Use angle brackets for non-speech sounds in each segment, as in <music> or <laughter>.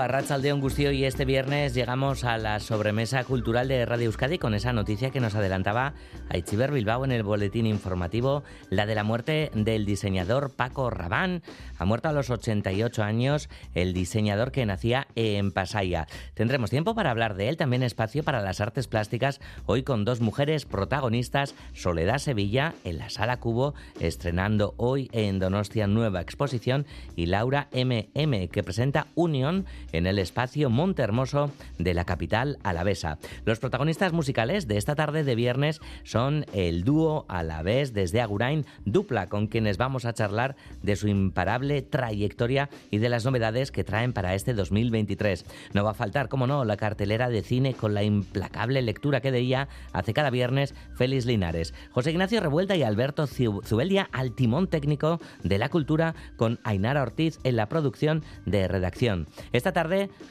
A Ratzaldeón Gustío y este viernes llegamos a la sobremesa cultural de Radio Euskadi con esa noticia que nos adelantaba Aichiber Bilbao en el boletín informativo, la de la muerte del diseñador Paco Rabán. Ha muerto a los 88 años el diseñador que nacía en Pasaya. Tendremos tiempo para hablar de él, también espacio para las artes plásticas, hoy con dos mujeres protagonistas, Soledad Sevilla en la Sala Cubo, estrenando hoy en Donostia nueva exposición, y Laura MM, que presenta Unión en el espacio Monte Hermoso de la capital alavesa. Los protagonistas musicales de esta tarde de viernes son el dúo Alavés desde Agurain, dupla con quienes vamos a charlar de su imparable trayectoria y de las novedades que traen para este 2023. No va a faltar, como no, la cartelera de cine con la implacable lectura que de ella hace cada viernes Félix Linares. José Ignacio Revuelta y Alberto Zubeldia al timón técnico de la cultura con Ainara Ortiz en la producción de redacción. Esta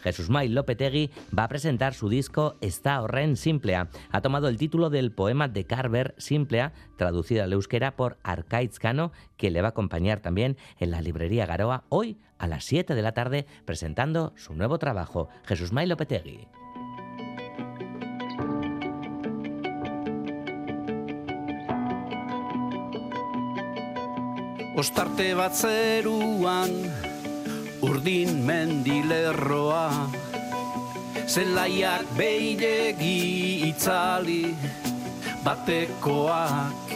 Jesús May Lopetegui va a presentar su disco Está Horren Simplea. Ha tomado el título del poema de Carver Simplea, traducido al euskera por Arcaiz Cano, que le va a acompañar también en la librería Garoa hoy a las 7 de la tarde presentando su nuevo trabajo. Jesús May Lopetegui. Urdin mendilerroa. Zelaiak beilegi itzali batekoak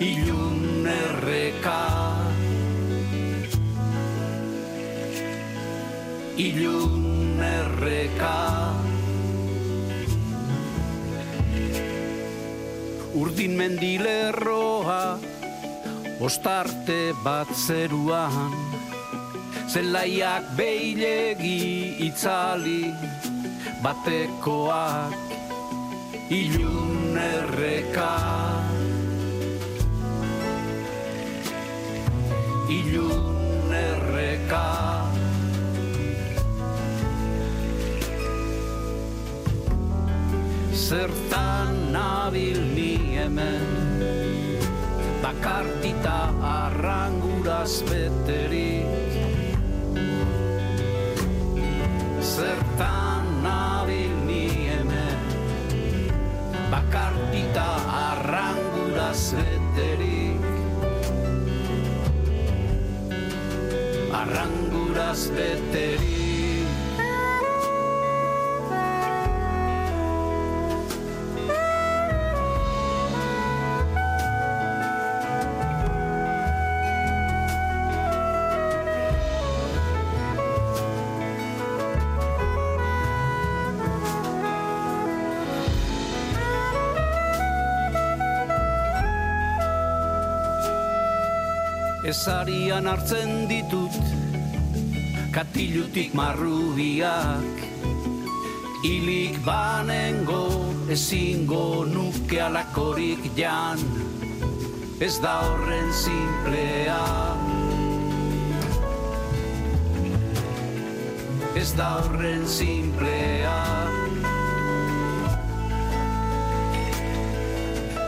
ilun erreka. Ilun erreka. Urdin mendilerroa Ostarte bat zeruan zelaiak beilegi itzali batekoak ilun erreka. Ilun erreka. Zertan nabil ni hemen bakartita arranguraz beterik zertan nabil ni hemen. Bakartita arrangura zeterik. Arranguraz beterik ezarian hartzen ditut katilutik marrubiak. Ilik banengo ezingo nuke alakorik jan. Ez da horren simplea ez da horren simplea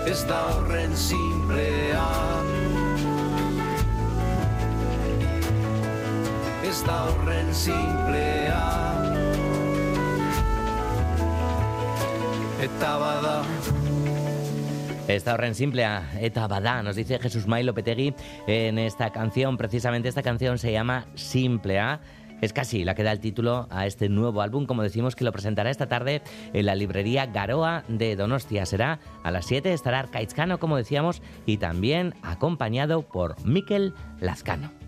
ez da horren simplea da horren simplea Eta bada Esta horren simplea, eta bada, nos dice Jesús May Lopetegui en esta canción, precisamente esta canción se llama Simplea. Es casi la que da el título a este nuevo álbum, como decimos que lo presentará esta tarde en la librería Garoa de Donostia. Será a las 7, estará Arcaizcano, como decíamos, y también acompañado por Miquel Lazcano.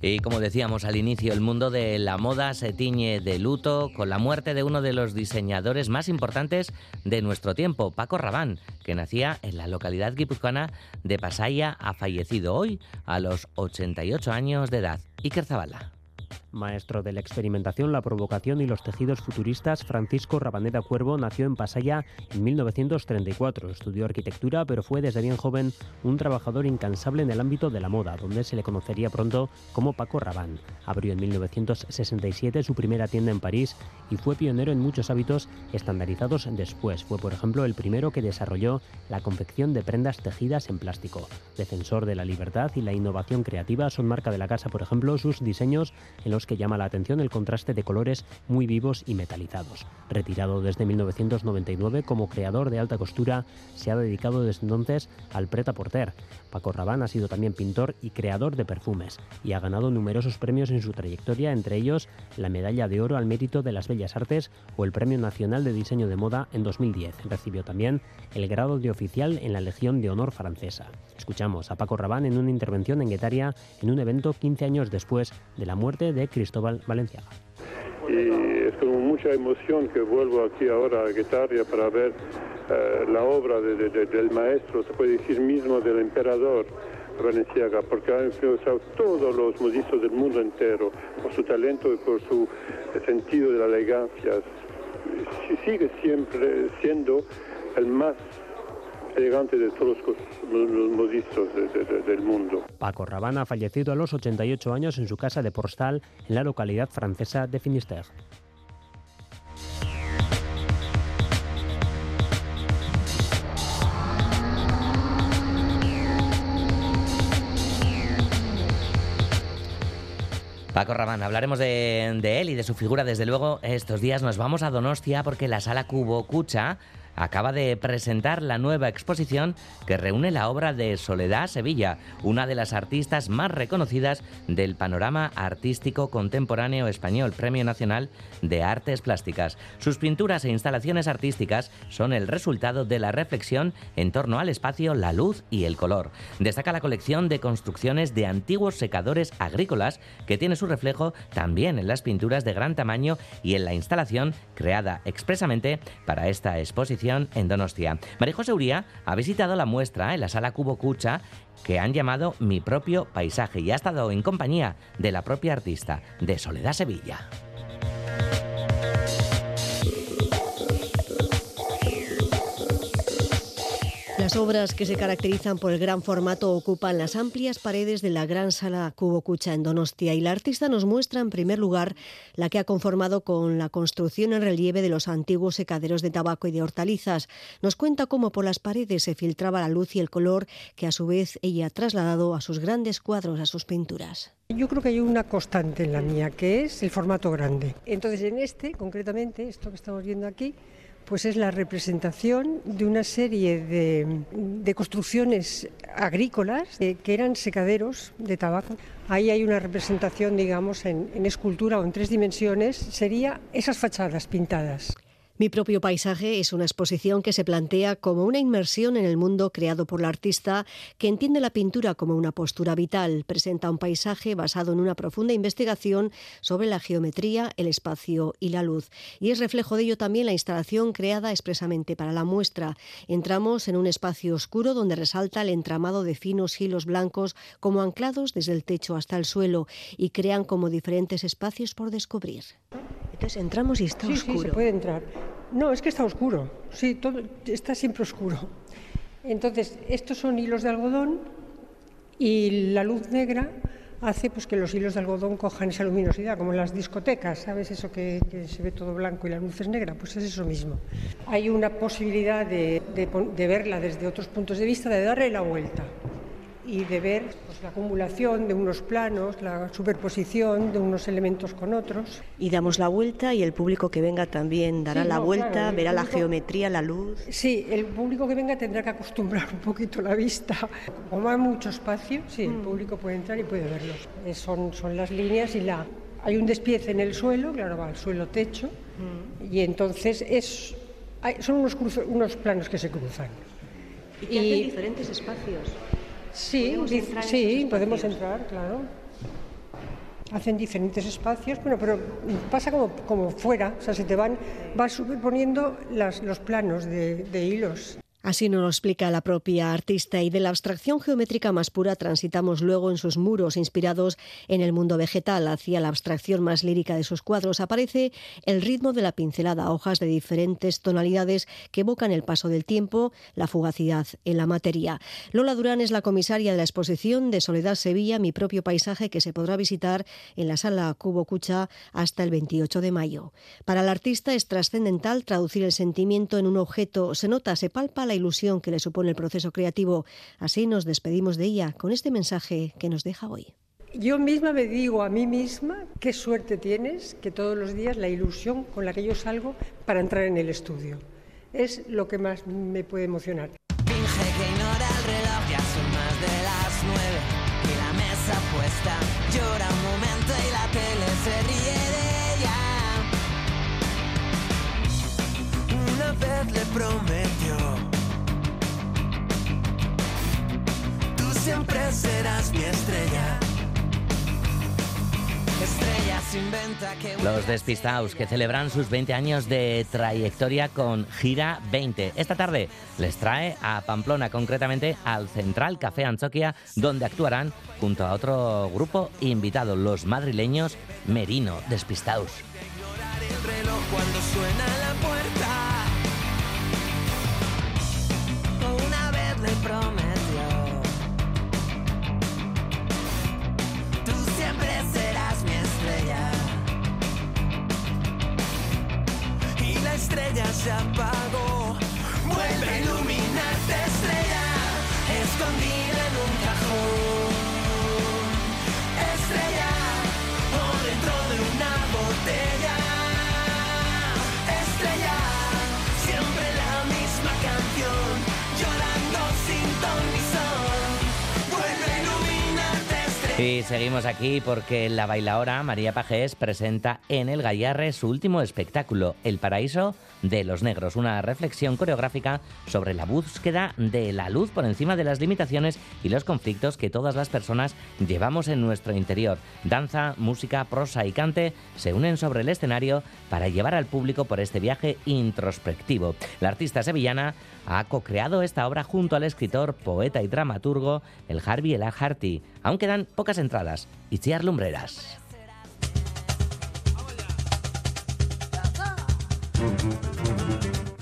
Y como decíamos al inicio, el mundo de la moda se tiñe de luto con la muerte de uno de los diseñadores más importantes de nuestro tiempo, Paco Rabán, que nacía en la localidad guipuzcoana de Pasaya, ha fallecido hoy a los 88 años de edad. Iker. Maestro de la experimentación, la provocación y los tejidos futuristas, Francisco Rabaneda Cuervo nació en Pasaya en 1934. Estudió arquitectura, pero fue desde bien joven un trabajador incansable en el ámbito de la moda, donde se le conocería pronto como Paco Rabán. Abrió en 1967 su primera tienda en París y fue pionero en muchos hábitos estandarizados después. Fue, por ejemplo, el primero que desarrolló la confección de prendas tejidas en plástico. Defensor de la libertad y la innovación creativa son marca de la casa, por ejemplo, sus diseños en los que llama la atención el contraste de colores muy vivos y metalizados. Retirado desde 1999 como creador de alta costura, se ha dedicado desde entonces al preta porter. Paco Rabanne ha sido también pintor y creador de perfumes y ha ganado numerosos premios en su trayectoria, entre ellos la Medalla de Oro al Mérito de las Bellas Artes o el Premio Nacional de Diseño de Moda en 2010. Recibió también el grado de oficial en la Legión de Honor francesa. Escuchamos a Paco Rabanne en una intervención en Guetaria en un evento 15 años después de la muerte de Cristóbal Valenciaga. Y es con mucha emoción que vuelvo aquí ahora a Guetaria para ver eh, la obra del maestro, se puede decir mismo del emperador Valenciaga, porque ha influenciado todos los modistas del mundo entero por su talento y por su sentido de la elegancia. Sigue siempre siendo el más elegante de todos los, modistas del mundo. Paco Rabanne ha fallecido a los 88 años en su casa de Porstal, en la localidad francesa de Finisterre. Paco Rabán, hablaremos de, él y de su figura. Desde luego, estos días nos vamos a Donostia porque la sala Cubo Cucha acaba de presentar la nueva exposición que reúne la obra de Soledad Sevilla, una de las artistas más reconocidas del panorama artístico contemporáneo español, Premio Nacional de Artes Plásticas. Sus pinturas e instalaciones artísticas son el resultado de la reflexión en torno al espacio, la luz y el color. Destaca la colección de construcciones de antiguos secadores agrícolas que tiene su reflejo también en las pinturas de gran tamaño y en la instalación creada expresamente para esta exposición en Donostia. María José Uría ha visitado la muestra en la sala Cubo Cucha que han llamado Mi propio paisaje y ha estado en compañía de la propia artista de Soledad Sevilla. Las obras que se caracterizan por el gran formato ocupan las amplias paredes de la gran sala Cubo Cucha en Donostia y la artista nos muestra en primer lugar la que ha conformado con la construcción en relieve de los antiguos secaderos de tabaco y de hortalizas. Nos cuenta cómo por las paredes se filtraba la luz y el color que a su vez ella ha trasladado a sus grandes cuadros, a sus pinturas. Yo creo que hay una constante en la mía, que es el formato grande. Entonces en este, concretamente, esto que estamos viendo aquí, pues es la representación de una serie de, construcciones agrícolas eh, que eran secaderos de tabaco. Ahí hay una representación, digamos, en, en escultura o en tres dimensiones, sería esas fachadas pintadas. Mi propio paisaje es una exposición que se plantea como una inmersión en el mundo creado por la artista que entiende la pintura como una postura vital. Presenta un paisaje basado en una profunda investigación sobre la geometría, el espacio y la luz. Y es reflejo de ello también la instalación creada expresamente para la muestra. Entramos en un espacio oscuro donde resalta el entramado de finos hilos blancos como anclados desde el techo hasta el suelo y crean como diferentes espacios por descubrir. Entonces entramos y está oscuro. Sí, se puede entrar. No, es que está oscuro. Sí, todo está siempre oscuro. Entonces, estos son hilos de algodón y la luz negra hace pues, que los hilos de algodón cojan esa luminosidad, como en las discotecas, ¿sabes? Eso que, se ve todo blanco y la luz es negra, pues es eso mismo. Hay una posibilidad de verla desde otros puntos de vista, de darle la vuelta y de ver pues, la acumulación de unos planos, la superposición de unos elementos con otros. Y damos la vuelta y el público que venga también dará la vuelta, verá la geometría, la luz. Sí, el público que venga tendrá que acostumbrar <laughs> un poquito la vista. Como hay mucho espacio, sí, el mm. público puede entrar y puede verlos. Eh, son, son las líneas y la... Hay un despiece en el suelo, claro, va al suelo techo, mm. y entonces es, son unos, unos planos que se cruzan. Y que hacen diferentes espacios. Sí, sí, podemos entrar, claro. hacen diferentes espacios, bueno, pero pasa como, como fuera, o sea, se te van, va superponiendo las, los planos de, de hilos. Así nos lo explica la propia artista y de la abstracción geométrica más pura transitamos luego en sus muros inspirados en el mundo vegetal hacia la abstracción más lírica de sus cuadros. Aparece el ritmo de la pincelada, hojas de diferentes tonalidades que evocan el paso del tiempo, la fugacidad en la materia. Lola Durán es la comisaria de la exposición de Soledad Sevilla, mi propio paisaje, que se podrá visitar en la sala Cubo Cucha hasta el 28 de mayo. Para el artista es trascendental traducir el sentimiento en un objeto. Se nota, se palpa la ilusión que le supone el proceso creativo. Así nos despedimos de ella con este mensaje que nos deja hoy. Yo misma me digo a mí misma qué suerte tienes que todos los días la ilusión con la que yo salgo para entrar en el estudio. Es lo que más me puede emocionar. Finge que ignora el reloj, ya son más de las nueve y la mesa puesta. Llora un momento y la tele se ríe de ella. Una vez le prometió siempre serás mi estrella. Los despistados que celebran sus 20 años de trayectoria con Gira 20. Esta tarde les trae a Pamplona, concretamente al Central Café Anchoquia, donde actuarán junto a otro grupo invitado, los madrileños Merino Despistados. cuando suena la puerta. Una vez le estrella se apagó. Y seguimos aquí porque la bailaora María Pajés presenta en el Gallarre su último espectáculo, El Paraíso de los Negros, una reflexión coreográfica sobre la búsqueda de la luz por encima de las limitaciones y los conflictos que todas las personas llevamos en nuestro interior. Danza, música, prosa y cante se unen sobre el escenario para llevar al público por este viaje introspectivo. La artista sevillana ha co-creado esta obra junto al escritor, poeta y dramaturgo el Harvey El Harty. Aún quedan pocas entradas. y Itziar Lumbreras.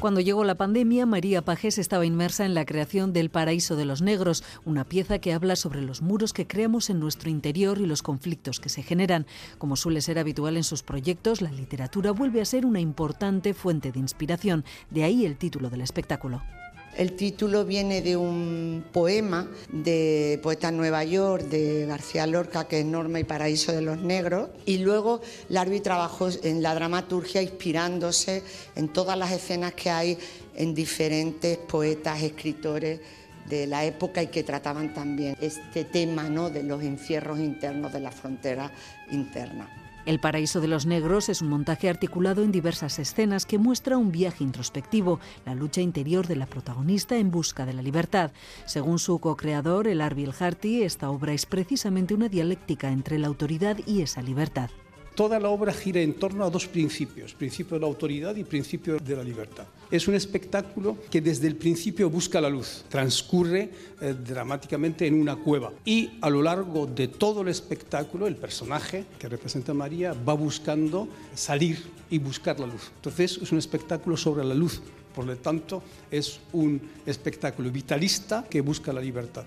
Cuando llegó la pandemia, María Pajés estaba inmersa en la creación del Paraíso de los Negros, una pieza que habla sobre los muros que creamos en nuestro interior y los conflictos que se generan. Como suele ser habitual en sus proyectos, la literatura vuelve a ser una importante fuente de inspiración, de ahí el título del espectáculo. El título viene de un poema de Poeta Nueva York de García Lorca, que es Norma y Paraíso de los Negros. Y luego Larvi trabajó en la dramaturgia inspirándose en todas las escenas que hay en diferentes poetas, escritores de la época y que trataban también este tema ¿no? de los encierros internos de la frontera interna. El Paraíso de los Negros es un montaje articulado en diversas escenas que muestra un viaje introspectivo, la lucha interior de la protagonista en busca de la libertad. Según su co-creador, el Arbil Harty, esta obra es precisamente una dialéctica entre la autoridad y esa libertad. Toda la obra gira en torno a dos principios, principio de la autoridad y principio de la libertad. Es un espectáculo que desde el principio busca la luz, transcurre eh, dramáticamente en una cueva y a lo largo de todo el espectáculo el personaje que representa a María va buscando salir y buscar la luz. Entonces es un espectáculo sobre la luz, por lo tanto es un espectáculo vitalista que busca la libertad.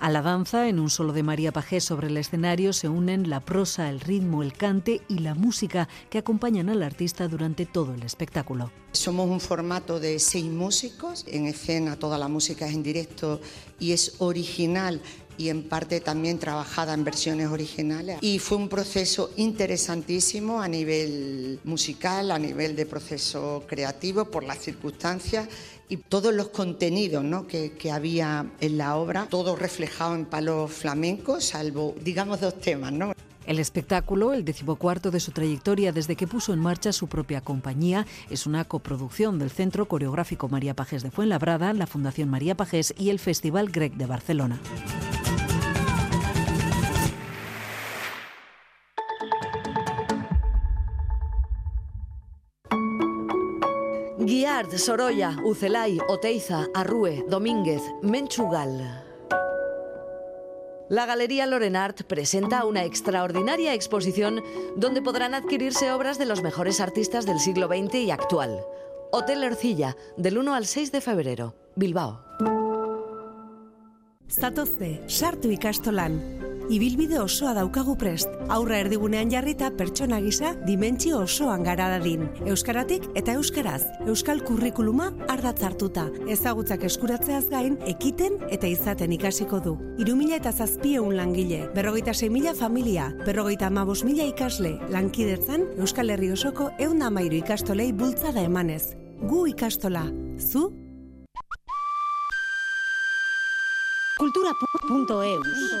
A la danza, en un solo de María Pajés sobre el escenario, se unen la prosa, el ritmo, el cante y la música que acompañan al artista durante todo el espectáculo. Somos un formato de seis músicos, en escena toda la música es en directo y es original y en parte también trabajada en versiones originales. Y fue un proceso interesantísimo a nivel musical, a nivel de proceso creativo, por las circunstancias y todos los contenidos ¿no? que, que, había en la obra, todo reflejado en palos flamencos, salvo, digamos, dos temas. ¿no? El espectáculo, el decimocuarto de su trayectoria desde que puso en marcha su propia compañía, es una coproducción del Centro Coreográfico María Pajés de Fuenlabrada, la Fundación María Pajés y el Festival Greg de Barcelona. Guiard, Sorolla, Ucelay, Oteiza, Arrue, Domínguez, Menchugal. La Galería Lorenart presenta una extraordinaria exposición donde podrán adquirirse obras de los mejores artistas del siglo XX y actual. Hotel Ercilla, del 1 al 6 de febrero, Bilbao. Zatozte, sartu ikastolan. Ibilbide osoa daukagu prest. Aurra erdigunean jarrita pertsona gisa dimentsio osoan gara dadin. Euskaratik eta euskaraz. Euskal kurrikuluma ardatz hartuta. Ezagutzak eskuratzeaz gain, ekiten eta izaten ikasiko du. Irumila eta zazpieun langile, berrogeita mila familia, berrogeita amabos mila ikasle, lankidetzan Euskal Herri osoko eun amairu ikastolei bultzada emanez. Gu ikastola. Zu? Cultura.eus.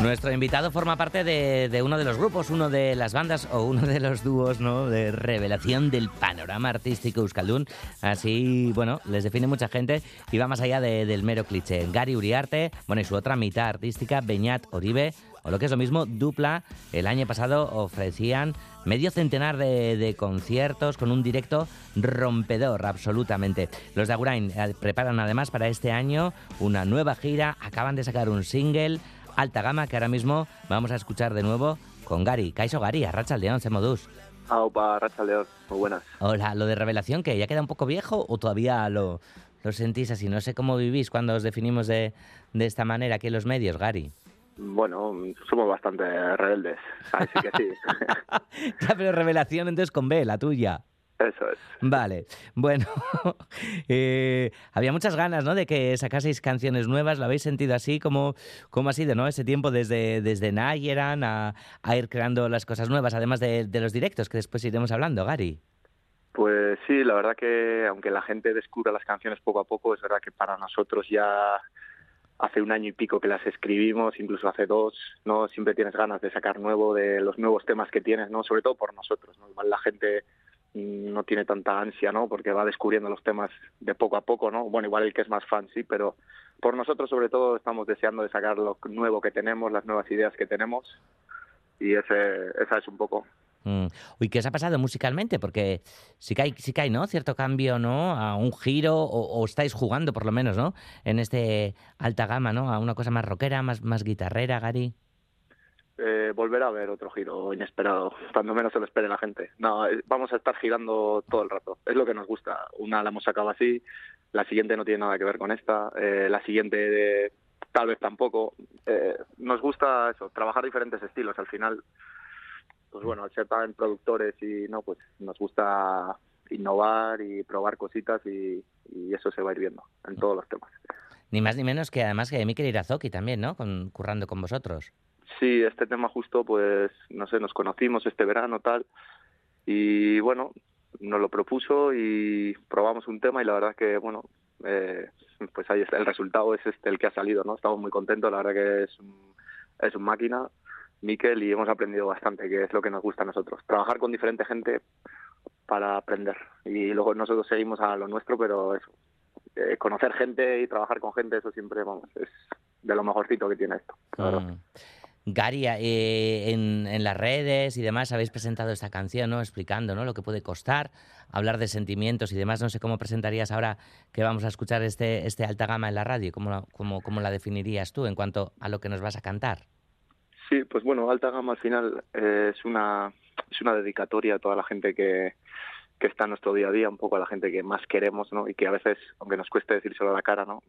Nuestro invitado forma parte de, uno de los grupos, uno de las bandas o uno de los dúos ¿no? de revelación del panorama artístico euskaldun. Así, bueno, les define mucha gente y va más allá de- del mero cliché. Gary Uriarte, bueno, y su otra mitad artística, Beñat Oribe, o lo que es lo mismo, Dupla, el año pasado ofrecían medio centenar de, de conciertos con un directo rompedor, absolutamente. Los de Agurain eh, preparan además para este año una nueva gira, acaban de sacar un single, alta gama, que ahora mismo vamos a escuchar de nuevo con Gary. Kaiso Gary, Arracha León, Semodus. Aupa, Racha León, muy buenas. Hola, lo de revelación, que ya queda un poco viejo o todavía lo, lo sentís así. No sé cómo vivís cuando os definimos de, de esta manera aquí en los medios, Gary. Bueno, somos bastante rebeldes, así que sí. <laughs> Ya, pero revelación entonces con B, la tuya. Eso es. Vale, bueno, <laughs> eh, había muchas ganas, ¿no? De que sacaseis canciones nuevas, ¿lo habéis sentido así? ¿Cómo, cómo ha sido, ¿no? Ese tiempo desde, desde Nayeran a, a ir creando las cosas nuevas, además de, de los directos, que después iremos hablando, Gary. Pues sí, la verdad que aunque la gente descubra las canciones poco a poco, es verdad que para nosotros ya hace un año y pico que las escribimos, incluso hace dos, ¿no? Siempre tienes ganas de sacar nuevo, de los nuevos temas que tienes, ¿no? Sobre todo por nosotros, ¿no? Igual la gente no tiene tanta ansia, ¿no? Porque va descubriendo los temas de poco a poco, ¿no? Bueno, igual el que es más fan, sí, pero por nosotros sobre todo estamos deseando de sacar lo nuevo que tenemos, las nuevas ideas que tenemos y ese, esa es un poco. Mm. Uy, ¿qué os ha pasado musicalmente? Porque sí que hay, sí que hay ¿no? Cierto cambio, ¿no? A un giro, o, o estáis jugando por lo menos, ¿no? En este alta gama, ¿no? A una cosa más rockera, más, más guitarrera, Gary. Eh, volver a ver otro giro inesperado, cuando menos se lo espere la gente. No, eh, vamos a estar girando todo el rato, es lo que nos gusta. Una la hemos sacado así, la siguiente no tiene nada que ver con esta, eh, la siguiente de- tal vez tampoco. Eh, nos gusta eso, trabajar diferentes estilos. Al final, pues bueno, al ser también productores y no, pues nos gusta innovar y probar cositas y, y eso se va a ir viendo en todos los temas. Ni más ni menos que además que Mikel Irazoki también, ¿no? Con, currando con vosotros. Sí, este tema justo, pues, no sé, nos conocimos este verano, tal, y bueno, nos lo propuso y probamos un tema y la verdad que, bueno, eh, pues ahí está, el resultado es este el que ha salido, ¿no? Estamos muy contentos, la verdad que es un, es un máquina, Miquel, y hemos aprendido bastante, que es lo que nos gusta a nosotros, trabajar con diferente gente para aprender, y luego nosotros seguimos a lo nuestro, pero eso, eh, conocer gente y trabajar con gente, eso siempre, vamos, es de lo mejorcito que tiene esto. la verdad. Gary, eh, en, en las redes y demás habéis presentado esta canción, ¿no? Explicando, ¿no? Lo que puede costar, hablar de sentimientos y demás. No sé cómo presentarías ahora que vamos a escuchar este, este alta gama en la radio. ¿Cómo, la- cómo, cómo la definirías tú en cuanto a lo que nos vas a cantar? Sí, pues bueno, alta gama al final eh, es una es una dedicatoria a toda la gente que, que está en nuestro día a día, un poco a la gente que más queremos, ¿no? Y que a veces, aunque nos cueste decírselo a la cara, ¿no?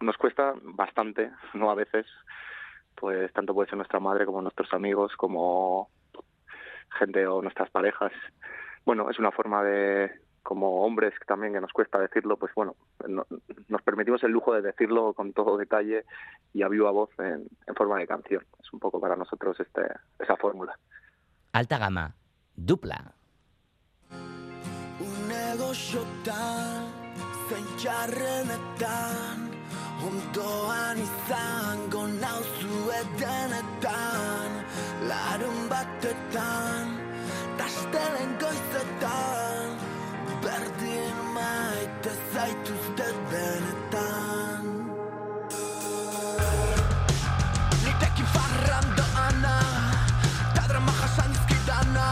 Nos cuesta bastante, <laughs> no a veces, pues tanto puede ser nuestra madre como nuestros amigos, como gente o nuestras parejas. Bueno, es una forma de, como hombres también que nos cuesta decirlo, pues bueno, no- nos permitimos el lujo de decirlo con todo detalle y a viva voz en, en forma de canción. Es un poco para nosotros este, esa fórmula. Alta gama, dupla. negoziotan zein txarrenetan ondoan izango nauzu edenetan larun batetan tastelen goizetan berdin maite zaituzte benetan. Nitekin farrandoana Ta drama jasan dizkidana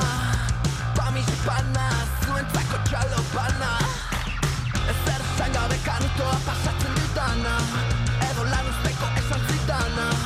Pamis Ghana.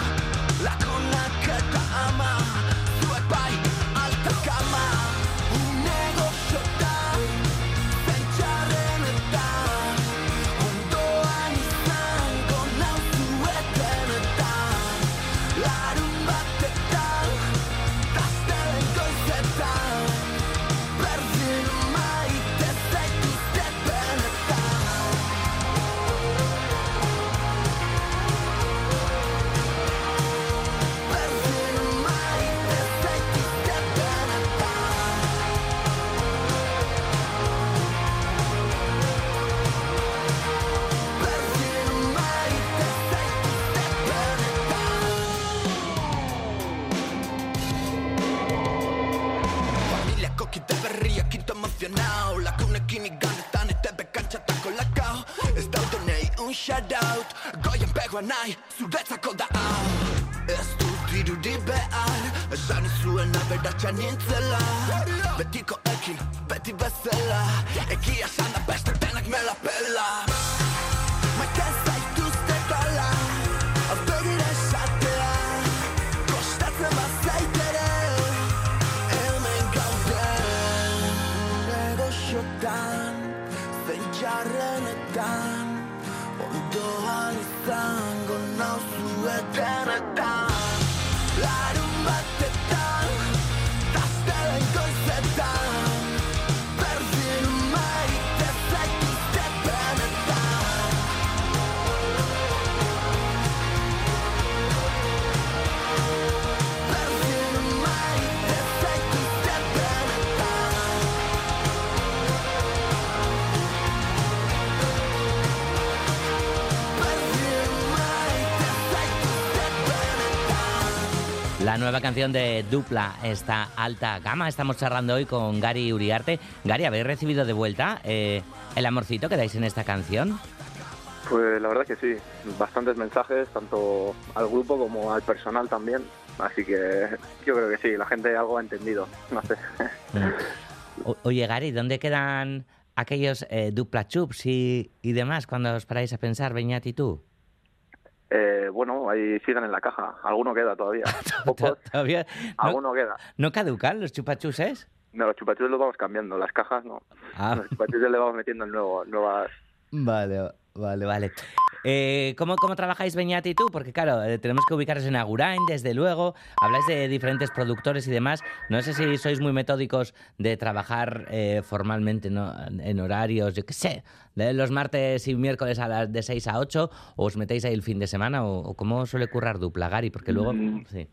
Pegoa nahi, zuretzako da hau Ez dut dirudi behar Esan izuen aberatxa nintzela. Betiko ekin, beti bezala Egia esan da beste Dana, Dana. La nueva canción de Dupla, esta alta gama. Estamos charlando hoy con Gary Uriarte. Gary, ¿habéis recibido de vuelta eh, el amorcito que dais en esta canción? Pues la verdad que sí, bastantes mensajes, tanto al grupo como al personal también. Así que yo creo que sí, la gente algo ha entendido. No sé. <laughs> O- oye, Gary, ¿dónde quedan aquellos eh, Dupla Chups y, y demás cuando os paráis a pensar, Beñat y tú? Eh, bueno, ahí siguen en la caja. Alguno queda todavía. <laughs> Pocos, ¿Todavía no, alguno queda. no caducan los chupachuses? No, los chupachuses los vamos cambiando, las cajas no. Ah. Los chupachuses le vamos metiendo en nuevo, nuevas... Vale, vale, vale. Eh, ¿cómo, ¿Cómo trabajáis Beñat y tú? Porque claro, eh, tenemos que ubicaros en Agurain, desde luego. Habláis de diferentes productores y demás. No sé si sois muy metódicos de trabajar eh, formalmente ¿no? en horarios, yo qué sé, de los martes y miércoles a las de 6 a 8, o os metéis ahí el fin de semana, o, o cómo suele currar dupla, Gary, porque luego... Mm. Sí.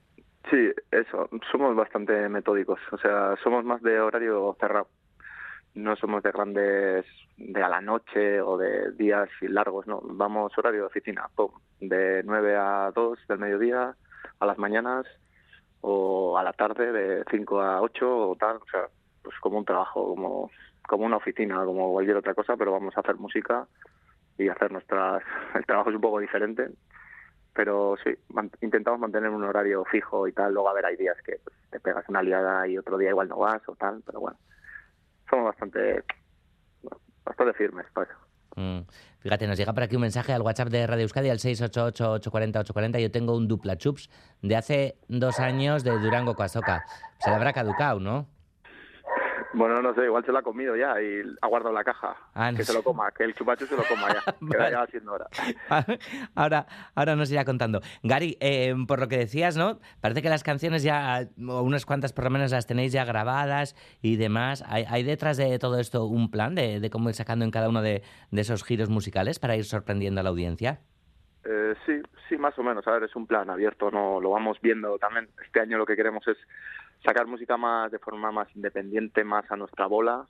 Sí, eso, somos bastante metódicos. O sea, somos más de horario cerrado. No somos de grandes, de a la noche o de días largos, no. Vamos horario de oficina, pum, de 9 a 2 del mediodía, a las mañanas, o a la tarde de 5 a 8 o tal. O sea, pues como un trabajo, como, como una oficina, como cualquier otra cosa, pero vamos a hacer música y hacer nuestras... <laughs> El trabajo es un poco diferente, pero sí, intentamos mantener un horario fijo y tal. Luego, a ver, hay días que te pegas una liada y otro día igual no vas o tal, pero bueno, somos bastante, bastante firmes para. Mm. Fíjate, nos llega por aquí un mensaje al WhatsApp de Radio Euskadi al 688-840-840. Yo tengo un dupla chups de hace dos años de Durango Coazoca. Se le habrá caducado, ¿no? Bueno, no sé, igual se lo ha comido ya y ha guardado la caja. Ah, no que se lo coma, que el chupacho se lo coma ya. <laughs> que Vale. ya siendo hora. <laughs> Ahora, ahora nos irá contando. Gary, eh, por lo que decías, ¿no? Parece que las canciones ya, o unas cuantas por lo menos las tenéis ya grabadas y demás. ¿Hay, hay detrás de todo esto un plan de, de cómo ir sacando en cada uno de, de esos giros musicales para ir sorprendiendo a la audiencia? Eh, sí, sí, más o menos. A ver, es un plan abierto, no lo vamos viendo también. Este año lo que queremos es sacar música más de forma más independiente, más a nuestra bola.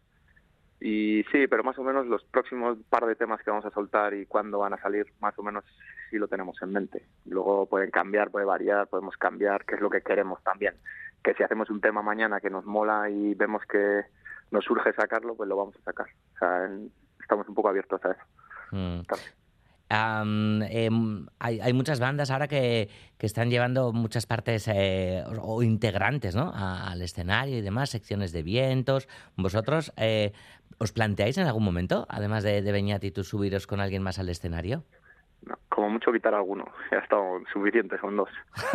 Y sí, pero más o menos los próximos par de temas que vamos a soltar y cuándo van a salir, más o menos sí lo tenemos en mente. Luego pueden cambiar, puede variar, podemos cambiar, que es lo que queremos también. Que si hacemos un tema mañana que nos mola y vemos que nos surge sacarlo, pues lo vamos a sacar. O sea, estamos un poco abiertos a eso. Mm. Em, hay, hay muchas bandas ahora que, que están llevando muchas partes eh, o, o integrantes ¿no? A- al escenario y demás, secciones de vientos. ¿Vosotros eh, os planteáis en algún momento, además de, de Beñat y tú, subiros con alguien más al escenario? No, como mucho quitar alguno. <laughs> Ya estamos suficientes, son dos.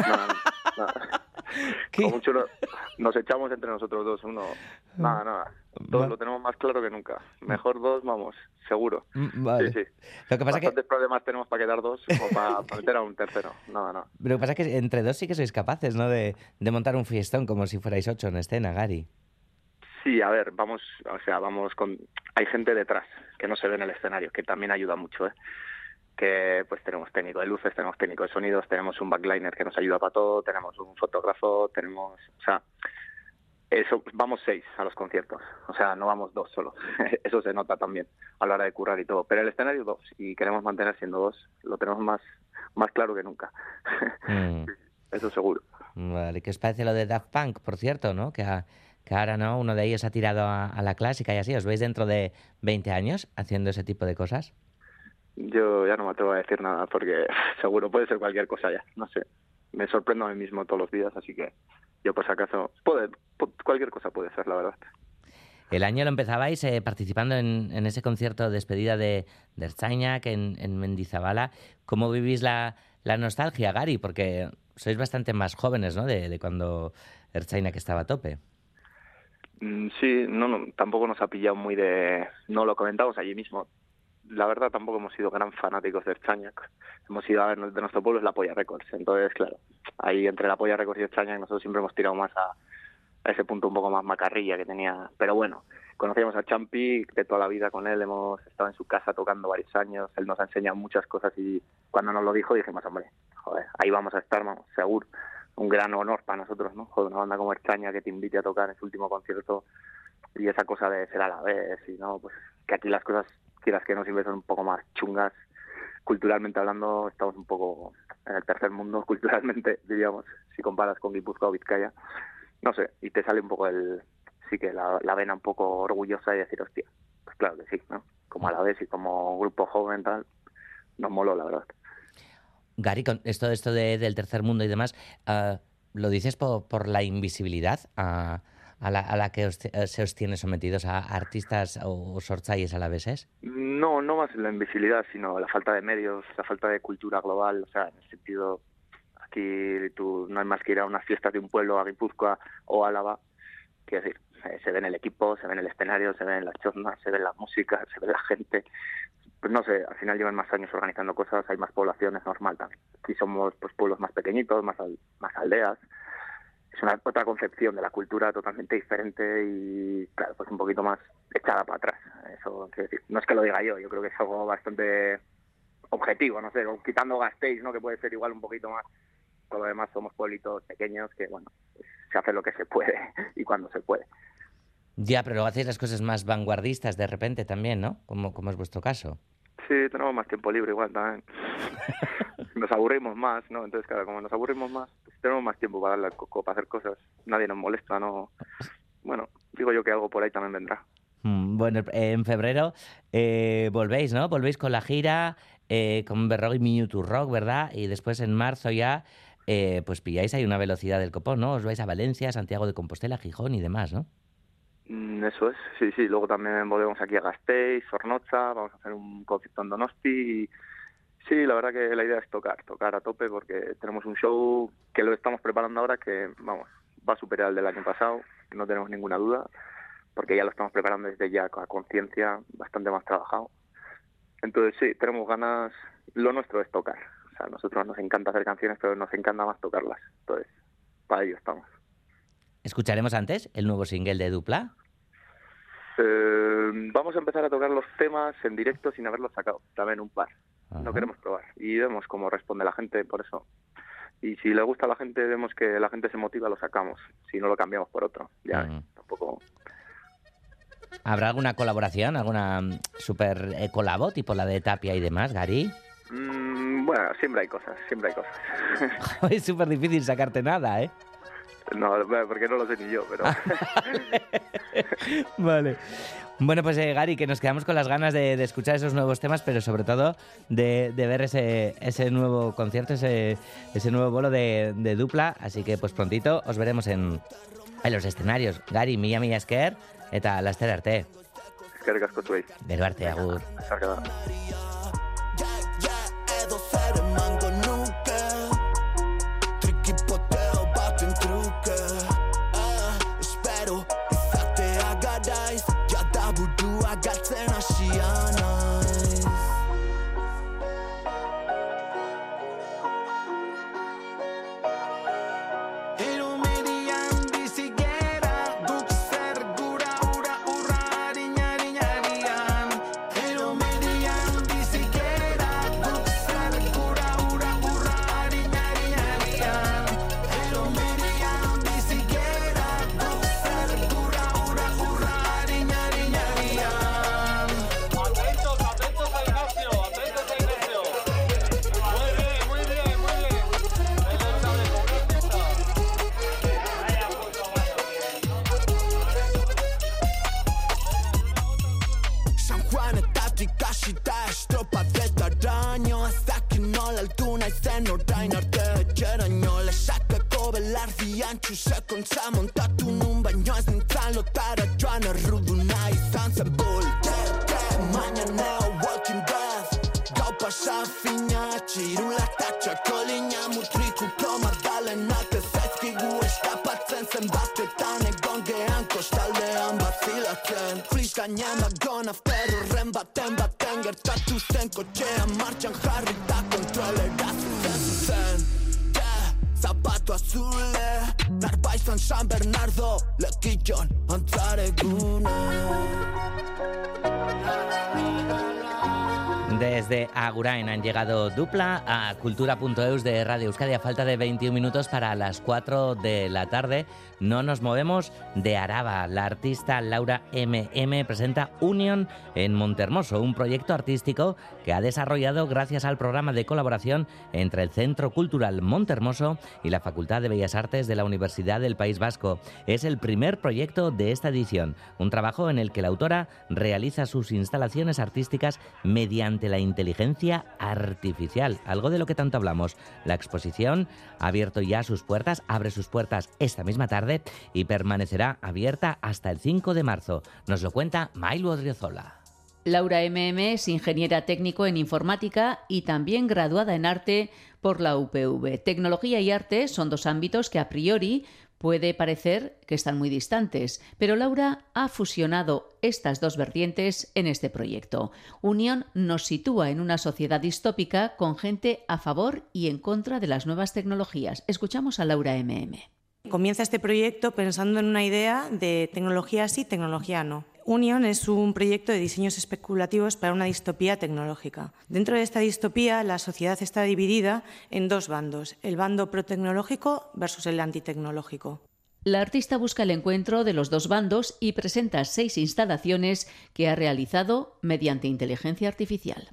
Nada, nada. <laughs> Como mucho no- nos echamos entre nosotros dos, uno. Nada, nada. Todos lo tenemos más claro que nunca. Mejor dos, vamos, seguro. Mm, Vale. Sí, sí. Lo que pasa que Bastantes problemas tenemos para quedar dos o para, <laughs> para meter a un tercero. Nada, nada. Lo que pasa es que entre dos sí que sois capaces, ¿no? De, de montar un fiestón como si fuerais ocho en escena, Gary. Sí, a ver, vamos, o sea, vamos con... Hay gente detrás que no se ve en el escenario, que también ayuda mucho, ¿eh? Que pues tenemos técnico de luces, tenemos técnico de sonidos, tenemos un backliner que nos ayuda para todo, tenemos un fotógrafo, tenemos... O sea, eso, vamos seis a los conciertos, o sea, no vamos dos solo. <laughs> eso se nota también a la hora de currar y todo. Pero el escenario dos, y queremos mantener siendo dos, lo tenemos más, más claro que nunca. <laughs> Mm, eso seguro. Vale, ¿qué os parece lo de Daft Punk, por cierto, ¿no? Que, a- que ahora, ¿no? Uno de ellos ha tirado a, a la clásica y así. ¿Os veis dentro de 20 años haciendo ese tipo de cosas? Yo ya no me atrevo a decir nada porque <laughs> seguro puede ser cualquier cosa ya, no sé. Me sorprendo a mí mismo todos los días, así que yo por si acaso, puede, cualquier cosa puede ser, la verdad. El año lo empezabais eh, participando en, en ese concierto de despedida de, de Ertzainak en, en Mendizabala. ¿Cómo vivís la, la nostalgia, Gary? Porque sois bastante más jóvenes, ¿no? De, de cuando Ertzainak estaba a tope. Mm, Sí, no, no, tampoco nos ha pillado muy de... No lo comentamos allí mismo. La verdad tampoco hemos sido gran fanáticos de Ertzainak. Hemos ido a ver, de nuestro pueblo es la Polla Records. Entonces, claro, ahí entre la Polla Records y Ertzainak nosotros siempre hemos tirado más a, ese punto un poco más macarrilla que tenía. Pero bueno, conocíamos a Champi de toda la vida con él, hemos estado en su casa tocando varios años, él nos ha enseñado muchas cosas y cuando nos lo dijo dijimos, hombre, joder, ahí vamos a estar, vamos, seguro. Un gran honor para nosotros, ¿no? Joder, una banda como Extraña que te invite a tocar en su último concierto y esa cosa de ser a la vez y no, pues que aquí las cosas, quieras que no, siempre un poco más chungas. Culturalmente hablando, estamos un poco en el tercer mundo, <laughs> culturalmente, diríamos, si comparas con Guipúzcoa o Vizcaya no sé, y te sale un poco el, sí que la, la vena un poco orgullosa y decir, hostia, pues claro que sí, ¿no? Como a la vez y como grupo joven tal, nos moló, la verdad. Gary, con esto, esto de- del tercer mundo y demás, ah, ¿lo dices por, por la invisibilidad a, a la, a la que os- eh, se os tiene sometidos a artistas o sortzaies alaveses? No, no más la invisibilidad, sino la falta de medios, la falta de cultura global, o sea, en el sentido, aquí tú no hay más que ir a unas fiestas de un pueblo, a Guipúzcoa o Álava, quiero decir, se ve el equipo, se ve el escenario, se ve en las choznas, se ve la música, se ve la gente, pues no sé, al final llevan más años organizando cosas, hay más poblaciones, normal también. Aquí somos pues pueblos más pequeñitos, más, al- más aldeas, es una otra concepción de la cultura totalmente diferente y claro, pues un poquito más echada para atrás. Eso decir, no es que lo diga yo, yo creo que es algo bastante objetivo, no sé, quitando Gasteiz, ¿no? que puede ser igual un poquito más. Todo lo demás somos pueblitos pequeños que, bueno, se hace lo que se puede y cuando se puede. Ya, pero luego hacéis las cosas más vanguardistas de repente también, ¿no? Como, como es vuestro caso. Sí, tenemos más tiempo libre igual también. <laughs> nos aburrimos más, ¿no? Entonces, claro, como nos aburrimos más, pues tenemos más tiempo para darle al coco, para hacer cosas. Nadie nos molesta, ¿no? Bueno, digo yo que algo por ahí también vendrá. Mm, Bueno, en febrero eh, volvéis, ¿no? Volvéis con la gira, eh, con Berrogue y Minuto Rock, ¿verdad? Y después en marzo ya, eh, pues pilláis ahí una velocidad del copón, ¿no? Os vais a Valencia, Santiago de Compostela, Gijón y demás, ¿no? Mm, Eso es, sí, sí. Luego también volvemos aquí a Gasteiz, Zornoza, vamos a hacer un concierto en Donosti. Y sí, la verdad que la idea es tocar, tocar a tope porque tenemos un show que lo estamos preparando ahora que, vamos, va a superar el del año pasado, no tenemos ninguna duda. porque ya lo estamos preparando desde ya con conciencia bastante más trabajado. Entonces sí, tenemos ganas, lo nuestro es tocar. O sea, a nosotros nos encanta hacer canciones, pero nos encanta más tocarlas. Entonces, para ello estamos. ¿Escucharemos antes el nuevo single de Dupla? Eh, vamos a empezar a tocar los temas en directo sin haberlos sacado, también un par. No queremos probar y vemos cómo responde la gente por eso. Y si le gusta a la gente, vemos que la gente se motiva, lo sacamos. Si no, lo cambiamos por otro. Ya, tampoco. ¿Habrá alguna colaboración, alguna mm, super eh, colabo, tipo la de Tapia y demás, Gary? Mm, bueno, siempre hay cosas, siempre hay cosas. <laughs> es súper difícil sacarte nada, ¿eh? No, porque no lo sé ni yo, pero... <laughs> vale. Bueno, pues eh, Gary, que nos quedamos con las ganas de, escuchar esos nuevos temas, pero sobre todo de, ver ese, ese nuevo concierto, ese, ese nuevo bolo de, dupla. Así que pues prontito os veremos en, en los escenarios. Gary, mila mila esker, eta laster arte. Eskerrik asko zuei. naizen orain arte etxeraino lesakako belardian txusekontza montatu nun baino ez nintzen lotara joan erruduna izan zen bulte Mañana walking death Gau pasa fina txirula eta txakolina mutrikuko magdalenak ez ezkigu eskapatzen zenbatetan egon gehan kostaldean batzilatzen Flis gainean dagon after horren baten baten gertatu zen kotxean martxan San San Bernardo Lekillon antzareguna Lekillon Desde Agurain han llegado dupla a cultura.eus de Radio Euskadi a falta de 21 minutos para las 4 de la tarde. No nos movemos de Araba. La artista Laura MM presenta Union en Montermoso, un proyecto artístico que ha desarrollado gracias al programa de colaboración entre el Centro Cultural Montermoso y la Facultad de Bellas Artes de la Universidad del País Vasco. Es el primer proyecto de esta edición, un trabajo en el que la autora realiza sus instalaciones artísticas mediante la inteligencia artificial, algo de lo que tanto hablamos. La exposición ha abierto ya sus puertas, abre sus puertas esta misma tarde y permanecerá abierta hasta el 5 de marzo. Nos lo cuenta Mailu Odriozola. Laura MM es ingeniera técnico en informática y también graduada en arte por la UPV. Tecnología y arte son dos ámbitos que a priori puede parecer que están muy distantes, pero Laura ha fusionado estas dos vertientes en este proyecto. Unión nos sitúa en una sociedad distópica con gente a favor y en contra de las nuevas tecnologías. Escuchamos a Laura MM. Comienza este proyecto pensando en una idea de tecnología sí, tecnología no. Union es un proyecto de diseños especulativos para una distopía tecnológica. Dentro de esta distopía, la sociedad está dividida en dos bandos, el bando protecnológico versus el antitecnológico. La artista busca el encuentro de los dos bandos y presenta seis instalaciones que ha realizado mediante inteligencia artificial.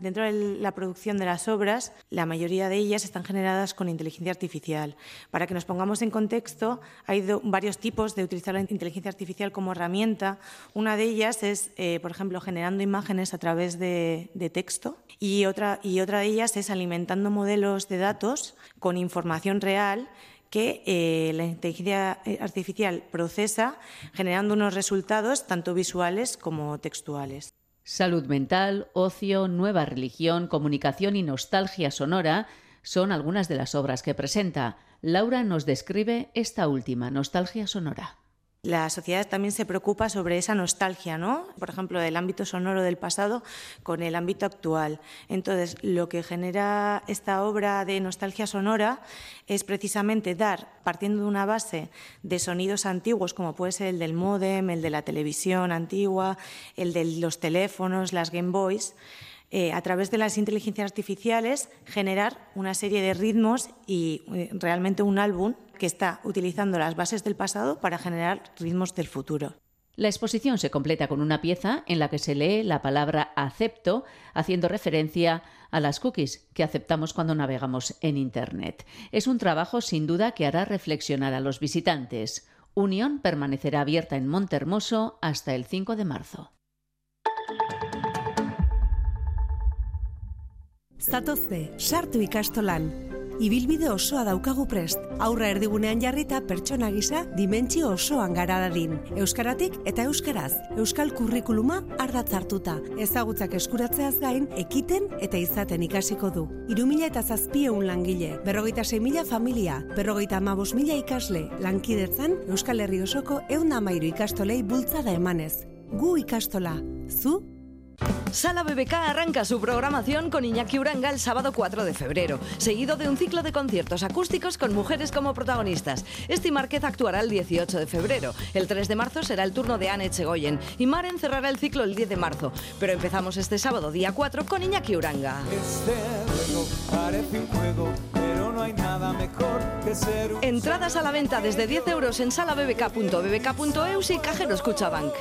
Dentro de la producción de las obras, la mayoría de ellas están generadas con inteligencia artificial. Para que nos pongamos en contexto, hay varios tipos de utilizar la inteligencia artificial como herramienta. Una de ellas es, eh, por ejemplo, generando imágenes a través de, texto y otra, y otra de ellas es alimentando modelos de datos con información real que eh, la inteligencia artificial procesa generando unos resultados tanto visuales como textuales. Salud mental, ocio, nueva religión, comunicación y nostalgia sonora son algunas de las obras que presenta. Laura nos describe esta última, Nostalgia Sonora. La sociedad también se preocupa sobre esa nostalgia, ¿no? Por ejemplo, del ámbito sonoro del pasado con el ámbito actual. Entonces, lo que genera esta obra de nostalgia sonora es precisamente dar, partiendo de una base de sonidos antiguos, como puede ser el del módem, el de la televisión antigua, el de los teléfonos, las Game Boys, eh, a través de las inteligencias artificiales, generar una serie de ritmos y eh, realmente un álbum que está utilizando las bases del pasado para generar ritmos del futuro. La exposición se completa con una pieza en la que se lee la palabra acepto, haciendo referencia a las cookies que aceptamos cuando navegamos en Internet. Es un trabajo sin duda que hará reflexionar a los visitantes. Unión permanecerá abierta en Montermoso hasta el 5 de marzo. Zatozte, sartu ikastolan. Ibilbide osoa daukagu prest. Aurra erdigunean jarrita pertsona gisa dimentsio osoan gara dadin. Euskaratik eta euskaraz. Euskal kurrikuluma ardatz hartuta. Ezagutzak eskuratzeaz gain, ekiten eta izaten ikasiko du. Irumila eta zazpieun langile, berrogeita mila familia, berrogeita amabos mila ikasle, lankidetzan Euskal Herri osoko eun amairu ikastolei bultzada emanez. Gu ikastola. Zu? Sala BBK arranca su programación con Iñaki Uranga el sábado 4 de febrero, seguido de un ciclo de conciertos acústicos con mujeres como protagonistas. Esti Márquez actuará el 18 de febrero. El 3 de marzo será el turno de Anne Echegoyen y Maren cerrará el ciclo el 10 de marzo. Pero empezamos este sábado, día 4, con Iñaki Uranga. Entradas a la venta desde 10 euros en salabbk.bbk.eus y Cajeros Cuchabank.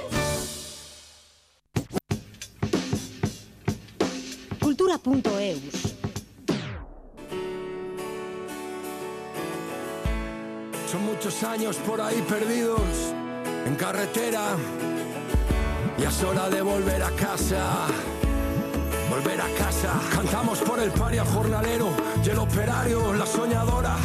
Son muchos años por ahí perdidos en carretera. Y es hora de volver a casa. Volver a casa. Cantamos por el paria jornalero y el operario, la soñadora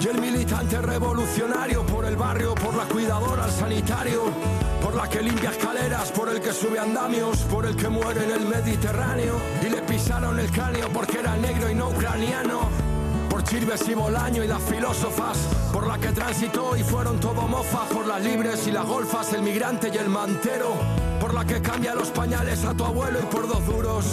y el militante revolucionario. Por el barrio, por la cuidadora, el sanitario. Por la que limpia escaleras, por el que sube andamios, por el que muere en el Mediterráneo. Y le pisaron el cráneo porque era negro y no ucraniano. Por Chirves y Bolaño y las filósofas, por la que transitó y fueron todo mofas, por las libres y las golfas, el migrante y el mantero, por la que cambia los pañales a tu abuelo y por dos duros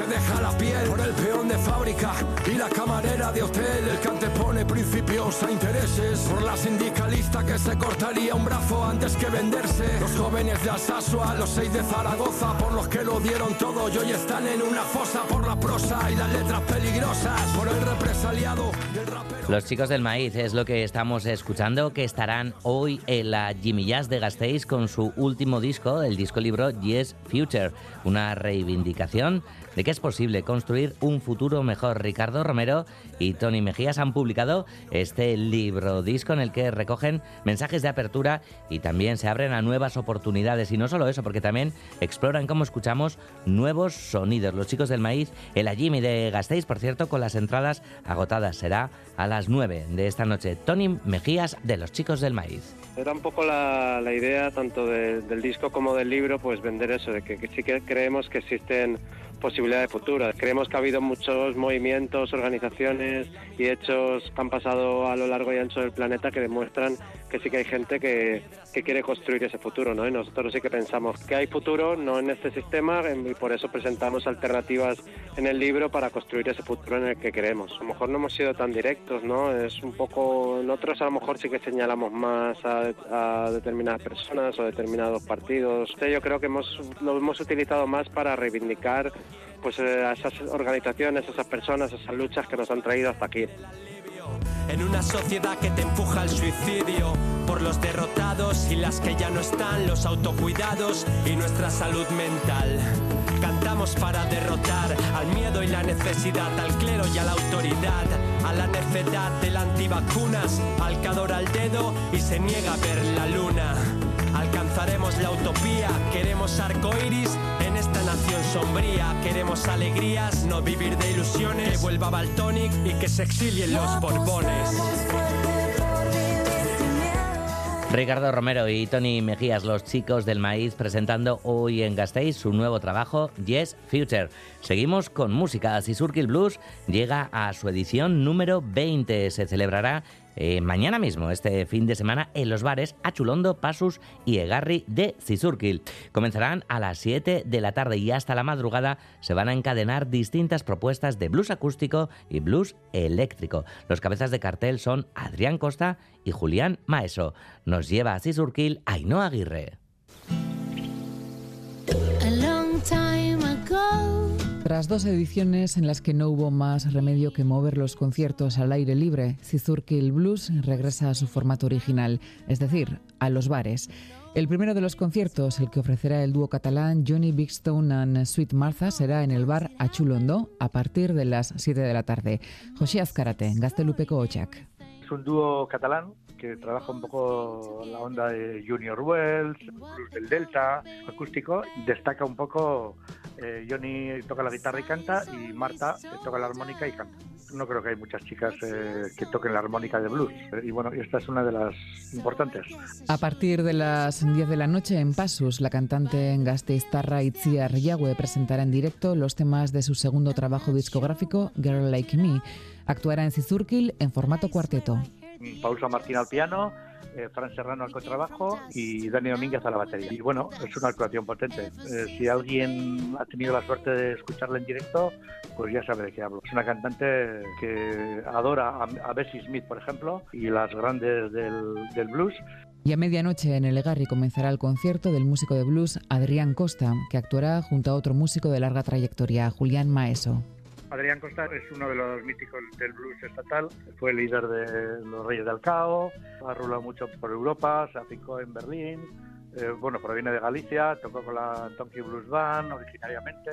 se deja la piel, por el peón de fábrica y la camarera de hotel, el que antepone principios a intereses, por la sindicalista que se cortaría un brazo antes que venderse, los jóvenes de Alsasua, los seis de Zaragoza, por los que lo dieron todo y hoy están en una fosa, por la prosa y las letras peligrosas, por el represaliado los chicos del maíz es lo que estamos escuchando, que estarán hoy en la Jimmy Jazz de Gasteiz con su último disco, el disco libro Yes Future, una reivindicación de que es posible construir un futuro mejor. Ricardo Romero y Tony Mejías han publicado este libro disco en el que recogen mensajes de apertura y también se abren a nuevas oportunidades. Y no solo eso, porque también exploran cómo escuchamos nuevos sonidos. Los chicos del maíz, el Jimmy de Gasteiz, por cierto, con las entradas agotadas. Será a las 9 de esta noche. Tony Mejías de los chicos del maíz. Era un poco la, idea tanto del disco como del libro, pues vender eso, de que, que sí que creemos que existen posibilidades futuras. Creemos que ha habido muchos movimientos, organizaciones y hechos que han pasado a lo largo y ancho del planeta que demuestran que sí que hay gente que, que quiere construir ese futuro, ¿no? Y nosotros sí que pensamos que hay futuro, no en este sistema, y por eso presentamos alternativas en el libro para construir ese futuro en el que queremos. A lo mejor no hemos sido tan directos, ¿no? Es un poco, nosotros a lo mejor sí que señalamos más a, a determinadas personas o determinados partidos. Yo creo que hemos, lo hemos utilizado más para reivindicar pues eh, a esas organizaciones, a esas personas, a esas luchas que nos han traído hasta aquí. En una sociedad que te empuja al suicidio por los derrotados y las que ya no están, los autocuidados y nuestra salud mental. Cantamos para derrotar al miedo y la necesidad, al clero y a la autoridad, a la necedad del antivacunas, al que adora el dedo y se niega a ver la luna. Alcanzaremos la utopía, queremos arcoiris en esta nación sombría. Queremos alegrías, no vivir de ilusiones. Que vuelva Baltonic y que se exilien los Borbones. Ricardo Romero y Tony Mejías, los chicos del maíz, presentando hoy en Gasteiz su nuevo trabajo, Yes Future. Seguimos con música. Sisurkil Blues llega a su edición número 20. Se celebrará eh, mañana mismo, este fin de semana, en los bares Achulondo, Pasus y Egarri de Cisurquil. Comenzarán a las 7 de la tarde y hasta la madrugada se van a encadenar distintas propuestas de blues acústico y blues eléctrico. Los cabezas de cartel son Adrián Costa y Julián Maeso. Nos lleva a Cisurquil Ainhoa Aguirre. Tras dos ediciones en las que no hubo más remedio que mover los conciertos al aire libre, Cizurkil Blues regresa a su formato original, es decir, a los bares. El primero de los conciertos, el que ofrecerá el dúo catalán Johnny Bigstone and Sweet Martha, será en el bar Achulondo a partir de las 7 de la tarde. José Azcárate, Gaztelupeco Ochak. Es un dúo catalán que trabaja un poco la onda de Junior Wells, blues del Delta, acústico. Destaca un poco, eh, Johnny toca la guitarra y canta y Marta toca la armónica y canta. No creo que hay muchas chicas eh, que toquen la armónica de blues. Y bueno, esta es una de las importantes. A partir de las 10 de la noche en Pasus, la cantante gasteiztarra Itziar Yagüe presentará en directo los temas de su segundo trabajo discográfico, Girl Like Me. Actuará en Cizurkil en formato cuarteto. Pausa Martín al piano, eh, Fran Serrano al contrabajo y Dani Domínguez a la batería. Y bueno, es una actuación potente. Eh, si alguien ha tenido la suerte de escucharla en directo, pues ya sabe de qué hablo. Es una cantante que adora a, Bessie Smith, por ejemplo, y las grandes del, del blues. Y a medianoche en el Egarri comenzará el concierto del músico de blues Adrián Costa, que actuará junto a otro músico de larga trayectoria, Julián Maeso. Adrián Costa es uno de los míticos del blues estatal, fue líder de los Reyes del Cao, ha rulado mucho por Europa, se afincó en Berlín, eh, bueno, proviene de Galicia, tocó con la Tonky Blues Band originariamente,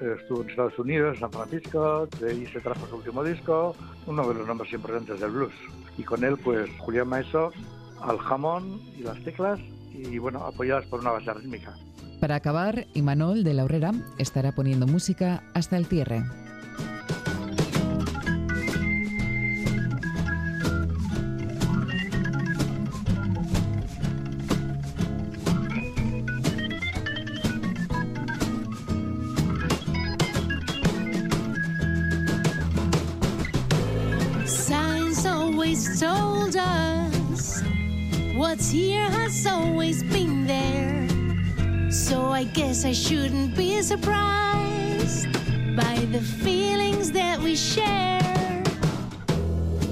eh, estuvo en Estados Unidos, en San Francisco, de ahí se trajo su último disco, uno de los nombres importantes del blues. Y con él, pues, Julián Maeso, al jamón y las teclas, y bueno, apoyadas por una base rítmica. Para acabar, Imanol de la Horrera estará poniendo música hasta el cierre. Here has always been there. So I guess I shouldn't be surprised by the feelings that we share.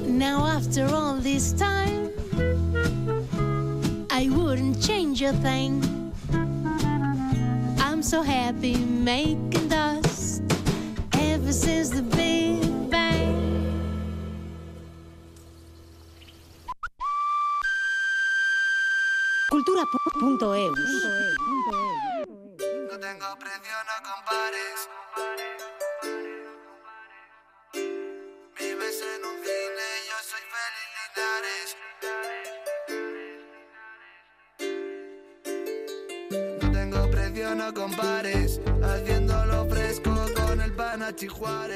Now, after all this time, I wouldn't change a thing. I'm so happy making dust ever since the Cultura.eus. No tengo precio, no compares. Vives en un cine, yo soy Feliz. No tengo precio, no compares.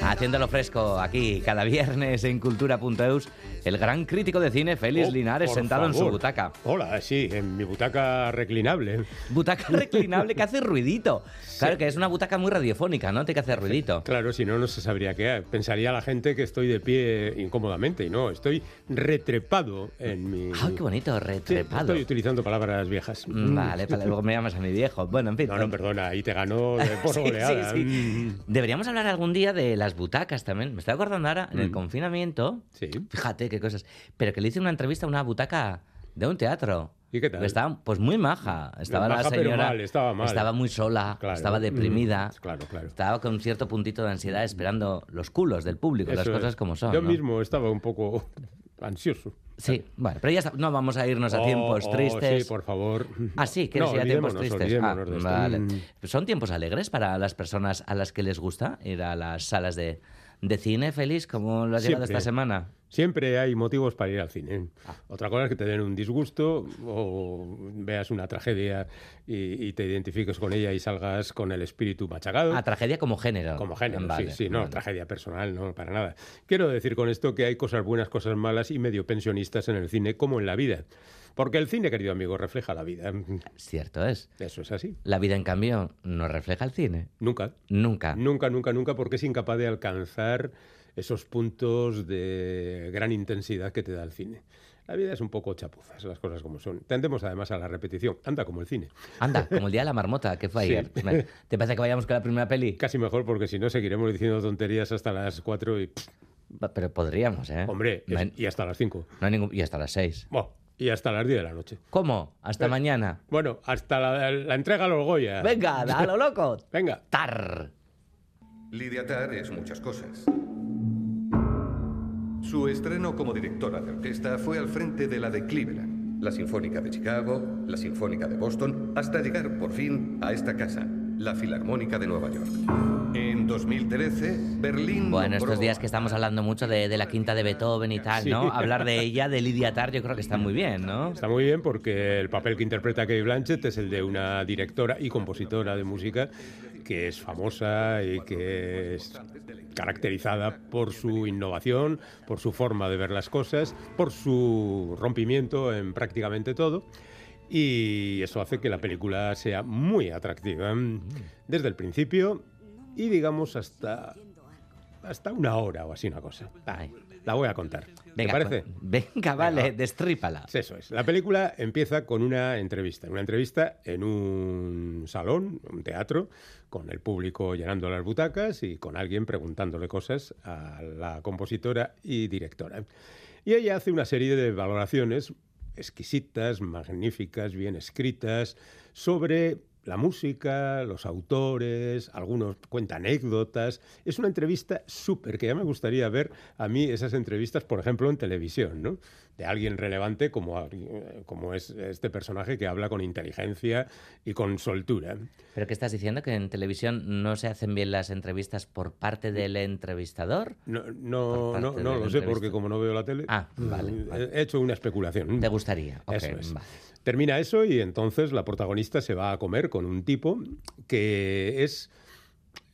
Haciéndolo fresco aquí cada viernes en cultura.eus, el gran crítico de cine Félix Oh, Linares sentado en su favor. butaca. Hola, sí, en mi butaca reclinable. Butaca <laughs> reclinable que hace ruidito. Claro que es una butaca muy radiofónica, ¿no? Tiene que hacer ruidito. <laughs> Claro, si no, no se sabría qué. Pensaría la gente que estoy de pie incómodamente y no, estoy retrepado en mi... ¡Ah, qué bonito! Sí, Retrepado. estoy utilizando palabras viejas. Mm, Vale, vale, luego me llamas a mi viejo. Bueno, en fin. No, no, perdona, ahí te ganó por <laughs> Sí, goleada. sí, sí. Mm. Deberíamos hablar algún día de las butacas también. Me estoy acordando ahora, en el Mm. confinamiento, fíjate qué cosas, pero que le hice una entrevista a una butaca de un teatro. ¿Y qué tal? Estaba pues muy maja. Estaba la Maja, pero señora. mal, estaba mal. estaba muy sola, Claro. estaba deprimida. Mm, claro, claro. Estaba con un cierto puntito de ansiedad esperando los culos del público, las cosas es. como son. Yo ¿no? mismo estaba un poco ansioso. Sí, bueno, pero ya está. No vamos a irnos a Oh, tiempos oh, tristes. sí, por favor. Ah, sí, ¿quieres No, ir a tiempos tristes? Ah, de vale. Mm. ¿Son tiempos alegres para las personas a las que les gusta ir a las salas de, de cine, Félix? ¿Cómo lo has llevado Siempre. esta semana? Siempre hay motivos para ir al cine. Ah. Otra cosa es que te den un disgusto o veas una tragedia y, y te identifiques con ella y salgas con el espíritu machacado. Ah, tragedia como género. Como género, Vale, sí, sí, no, vale. tragedia personal, no, para nada. Quiero decir con esto que hay cosas buenas, cosas malas y medio pensionistas en el cine como en la vida. Porque el cine, querido amigo, refleja la vida. Cierto es. Eso es así. La vida, en cambio, no refleja el cine. Nunca. Nunca. Nunca, nunca, nunca, porque es incapaz de alcanzar esos puntos de gran intensidad que te da el cine. La vida es un poco chapuzas, las cosas como son. Tendemos además a la repetición. Anda como el cine. Anda, como el día de la marmota, que fue <laughs> Sí. ayer. ¿Te parece que vayamos con la primera peli? Casi mejor porque si no seguiremos diciendo tonterías hasta las 4 y... Pero podríamos, ¿eh? Hombre, No hay- y hasta las 5. No hay ningún... Y hasta las 6. y hasta las 10 de la noche. ¿Cómo? ¿Hasta Eh, mañana? Bueno, hasta la, la entrega a los Goya. Venga, a lo <laughs> loco. Venga. Tar. Lidia Tarr es muchas cosas. Su estreno como directora de orquesta fue al frente de la de Cleveland, la Sinfónica de Chicago, la Sinfónica de Boston, hasta llegar por fin a esta casa, la Filarmónica de Nueva York. En 2013, Berlín Bueno, estos días que estamos hablando mucho de, de la quinta de Beethoven y tal, ¿no? Sí. Hablar de ella, de Lidia Tarr, yo creo que está muy bien, ¿no? Está muy bien porque el papel que interpreta Kate Blanchett es el de una directora y compositora de música que es famosa y que es caracterizada por su innovación, por su forma de ver las cosas, por su rompimiento en prácticamente todo. Y eso hace que la película sea muy atractiva desde el principio y digamos hasta, hasta una hora o así una cosa. La voy a contar. Venga, ¿Te parece? cu- venga, vale, destrípala. Eso es. La película empieza con una entrevista. Una entrevista en un salón, un teatro, con el público llenando las butacas y con alguien preguntándole cosas a la compositora y directora. Y ella hace una serie de valoraciones exquisitas, magníficas, bien escritas, sobre la música, los autores, algunos cuenta anécdotas. Es una entrevista súper que ya me gustaría ver a mí esas entrevistas, por ejemplo, en televisión, ¿no? De alguien relevante como, como es este personaje que habla con inteligencia y con soltura. ¿Pero qué estás diciendo? ¿Que en televisión no se hacen bien las entrevistas por parte del entrevistador? No, no, no, no lo sé porque como no veo la tele, Ah, vale, mm, vale. he hecho una especulación. ¿Te gustaría? Eso es. vale. Termina eso y entonces la protagonista se va a comer con un tipo que es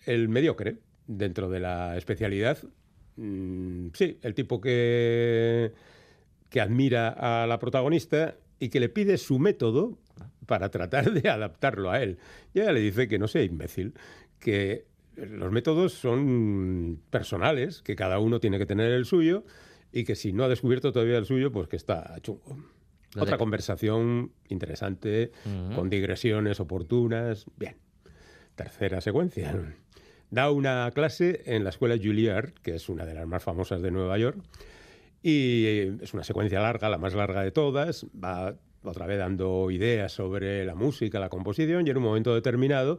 el mediocre dentro de la especialidad. Mm, sí, el tipo que, que admira a la protagonista y que le pide su método para tratar de adaptarlo a él. Y ella le dice que no sea imbécil, que los métodos son personales, que cada uno tiene que tener el suyo y que si no ha descubierto todavía el suyo, pues que está chungo. Lo Otra de- conversación interesante, con digresiones oportunas. Bien. Tercera secuencia. Da una clase en la escuela Juilliard, que es una de las más famosas de Nueva York, y eh, es una secuencia larga, la más larga de todas. Va otra vez dando ideas sobre la música, la composición, y en un momento determinado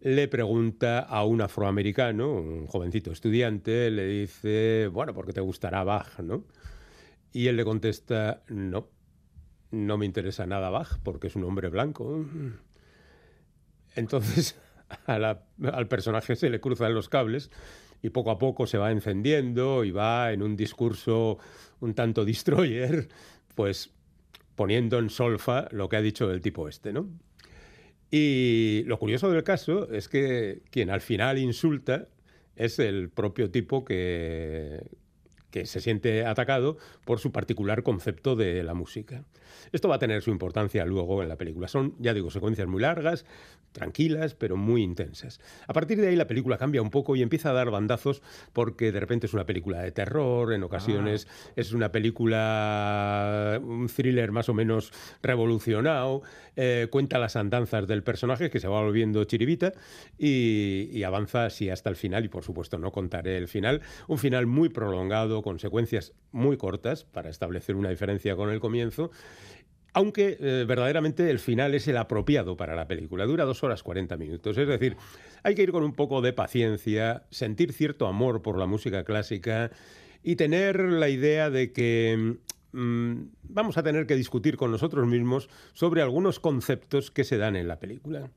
le pregunta a un afroamericano, un jovencito estudiante, le dice, bueno, ¿por qué te gustará Bach, no? Y él le contesta, no, no me interesa nada Bach porque es un hombre blanco. Entonces <laughs> al personaje se le cruzan los cables y poco a poco se va encendiendo y va en un discurso un tanto destroyer, pues poniendo en solfa lo que ha dicho el tipo este, ¿no? Y lo curioso del caso es que quien al final insulta es el propio tipo que, que se siente atacado por su particular concepto de la música. Esto va a tener su importancia luego en la película. Son, ya digo, secuencias muy largas, tranquilas, pero muy intensas. A partir de ahí la película cambia un poco y empieza a dar bandazos porque de repente es una película de terror, en ocasiones es una película, un thriller más o menos revolucionado, eh, cuenta las andanzas del personaje que se va volviendo chiribita y, avanza así hasta el final y por supuesto no contaré el final. Un final muy prolongado con secuencias muy cortas para establecer una diferencia con el comienzo. Aunque eh, verdaderamente el final es el apropiado para la película. Dura dos horas 40 minutos. Es decir, hay que ir con un poco de paciencia, sentir cierto amor por la música clásica y tener la idea de que mm, vamos a tener que discutir con nosotros mismos sobre algunos conceptos que se dan en la película.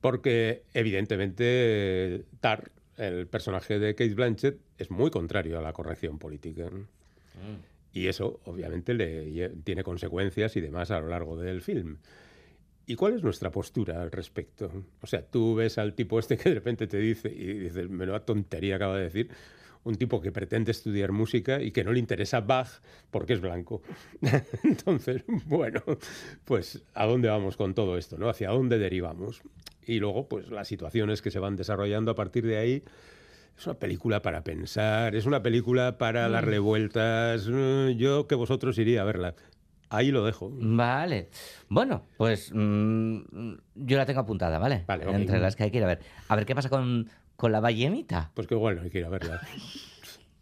Porque evidentemente Tar, el personaje de Kate Blanchett, es muy contrario a la corrección política. Y eso, obviamente, le tiene consecuencias y demás a lo largo del film. ¿Y cuál es nuestra postura al respecto? O sea, tú ves al tipo este que de repente te dice, y dices, menuda tontería acaba de decir, un tipo que pretende estudiar música y que no le interesa Bach porque es blanco. <laughs> Entonces, bueno, pues ¿a dónde vamos con todo esto? ¿no? ¿Hacia dónde derivamos? Y luego, pues las situaciones que se van desarrollando a partir de ahí Es una película para pensar, es una película para darle vueltas. Mm, Yo que vosotros iría a verla. Ahí lo dejo. Vale. Bueno, pues mm, yo la tengo apuntada, ¿vale? Vale. Entre las que hay que ir a ver. A ver qué pasa con, con la ballenita. Pues que igual no hay que ir a verla.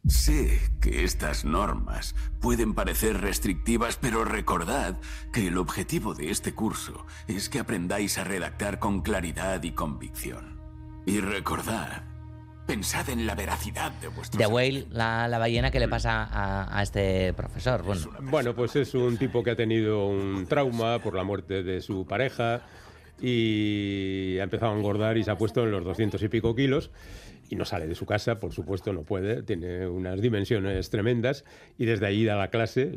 Sé que estas normas pueden parecer restrictivas, pero recordad que el objetivo de este curso es que aprendáis a redactar con claridad y convicción. Y recordad, pensad en la veracidad de vuestros... The Whale, la, la ballena, ¿qué le pasa a, a este profesor? Bueno, Bueno, pues es un tipo que ha tenido un trauma por la muerte de su pareja y ha empezado a engordar y se ha puesto en los 200 y pico kilos y no sale de su casa, por supuesto, no puede, tiene unas dimensiones tremendas y desde ahí da la clase.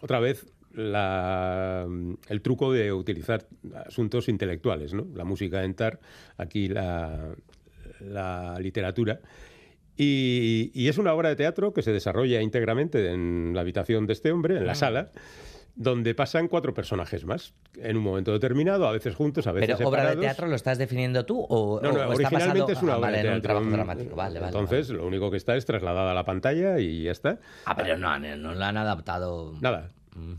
Otra vez la- el truco de utilizar asuntos intelectuales, ¿no? La música entar, aquí la, la literatura. Y, y es una obra de teatro que se desarrolla íntegramente en la habitación de este hombre, en la Ah. sala, donde pasan cuatro personajes más, en un momento determinado, a veces juntos, a veces ¿Pero obra de teatro lo estás definiendo tú o, No, no, o originalmente es una ah, obra vale, de teatro. trabajo dramático? Vale, vale. Entonces, lo único que está es trasladada a la pantalla y ya está. Ah, pero no, no la han adaptado. Nada.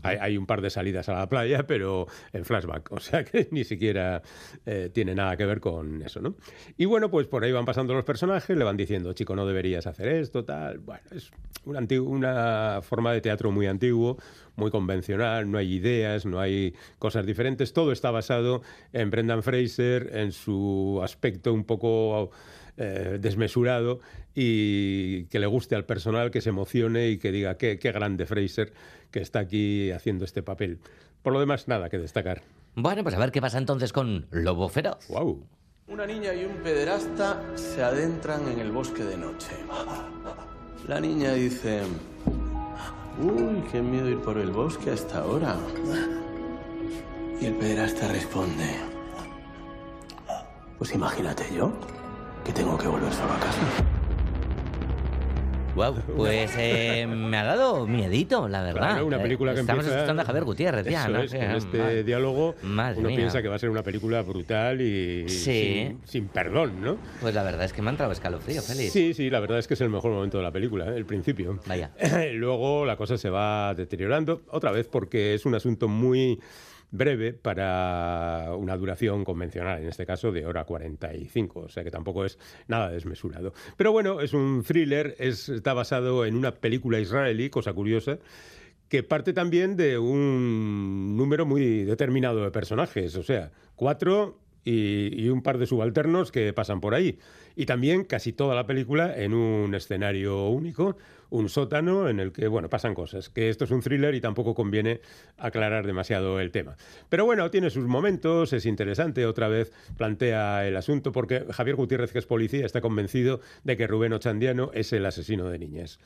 Hay, un par de salidas a la playa, pero en flashback, o sea que ni siquiera eh, tiene nada que ver con eso, ¿no? Y bueno, pues por ahí van pasando los personajes, le van diciendo, chico, no deberías hacer esto, tal. Bueno, es una forma de teatro muy antiguo, muy convencional, no hay ideas, no hay cosas diferentes, todo está basado en Brendan Fraser, en su aspecto un poco eh, desmesurado y que le guste al personal, que se emocione y que diga qué, qué grande Fraser que está aquí haciendo este papel. Por lo demás, nada que destacar. Bueno, pues a ver qué pasa entonces con Lobo Feroz. Wow. Una niña y un pederasta se adentran en el bosque de noche. La niña dice, uy, qué miedo ir por el bosque a esta hora. Y el pederasta responde, pues imagínate yo, que tengo que volver solo a casa. Wow, pues eh, me ha dado miedito, la verdad. Claro, una película que Estamos empieza... escuchando a Javier Gutiérrez ya, Eso ¿no? es, con ah, este madre- diálogo Madre uno mía. piensa que va a ser una película brutal y Sí. sin, sin perdón, ¿no? Pues la verdad es que me ha entrado escalofrío, Félix. Sí, sí, la verdad es que es el mejor momento de la película, ¿eh? el principio. Vaya. <clears throat> Luego la cosa se va deteriorando, otra vez porque es un asunto muy breve para una duración convencional, en este caso de hora 45, o sea que tampoco es nada desmesurado. Pero bueno, es un thriller, es- está basado en una película israelí, cosa curiosa, que parte también de un número muy determinado de personajes, o sea, cuatro y, un par de subalternos que pasan por ahí. Y también casi toda la película en un escenario único, un sótano en el que, bueno, pasan cosas. Que esto es un thriller y tampoco conviene aclarar demasiado el tema. Pero bueno, tiene sus momentos, es interesante, otra vez plantea el asunto, porque Javier Gutiérrez, que es policía, está convencido de que Rubén Ochandiano es el asesino de niñas.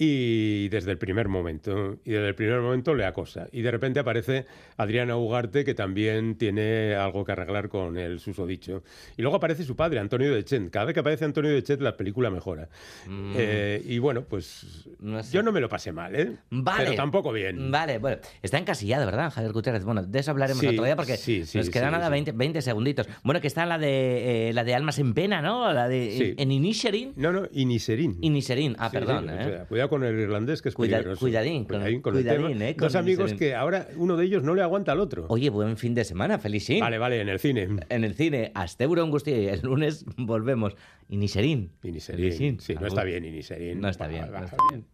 Y desde el primer momento, y desde el primer momento le acosa. Y de repente aparece Adriana Ugarte, que también tiene algo que arreglar con el susodicho. Y luego aparece su padre, Antonio de Chet. Cada vez que aparece Antonio de Chet, la película mejora. Mm. Eh, y bueno, pues yo no me lo pasé mal, ¿eh? Vale. Pero tampoco bien. Vale, bueno, está encasillado, ¿verdad, Javier Gutiérrez? Bueno, de eso hablaremos Sí, otro día porque sí, sí, nos queda sí, nada sí. 20, 20 segunditos. Bueno, que está la de eh, la de Almas en Pena, ¿no? La de Sí. en Inisherin. No, no, Iniserin. Iniserin, ah, perdón. ¿eh? o sea, cuidado con el irlandés, que es Cuida- peligroso. cuidadín, con- el cuidadín, tema. eh, con Dos amigos que ahora uno de ellos no le aguanta al otro. Oye, buen fin de semana, Felicín. Vale, vale, en el cine. En el cine, Asteburo Angustia y el lunes volvemos. Iniserin. Iniserin. Sí, no está bien Iniserin. No está bien, Va, no está bien.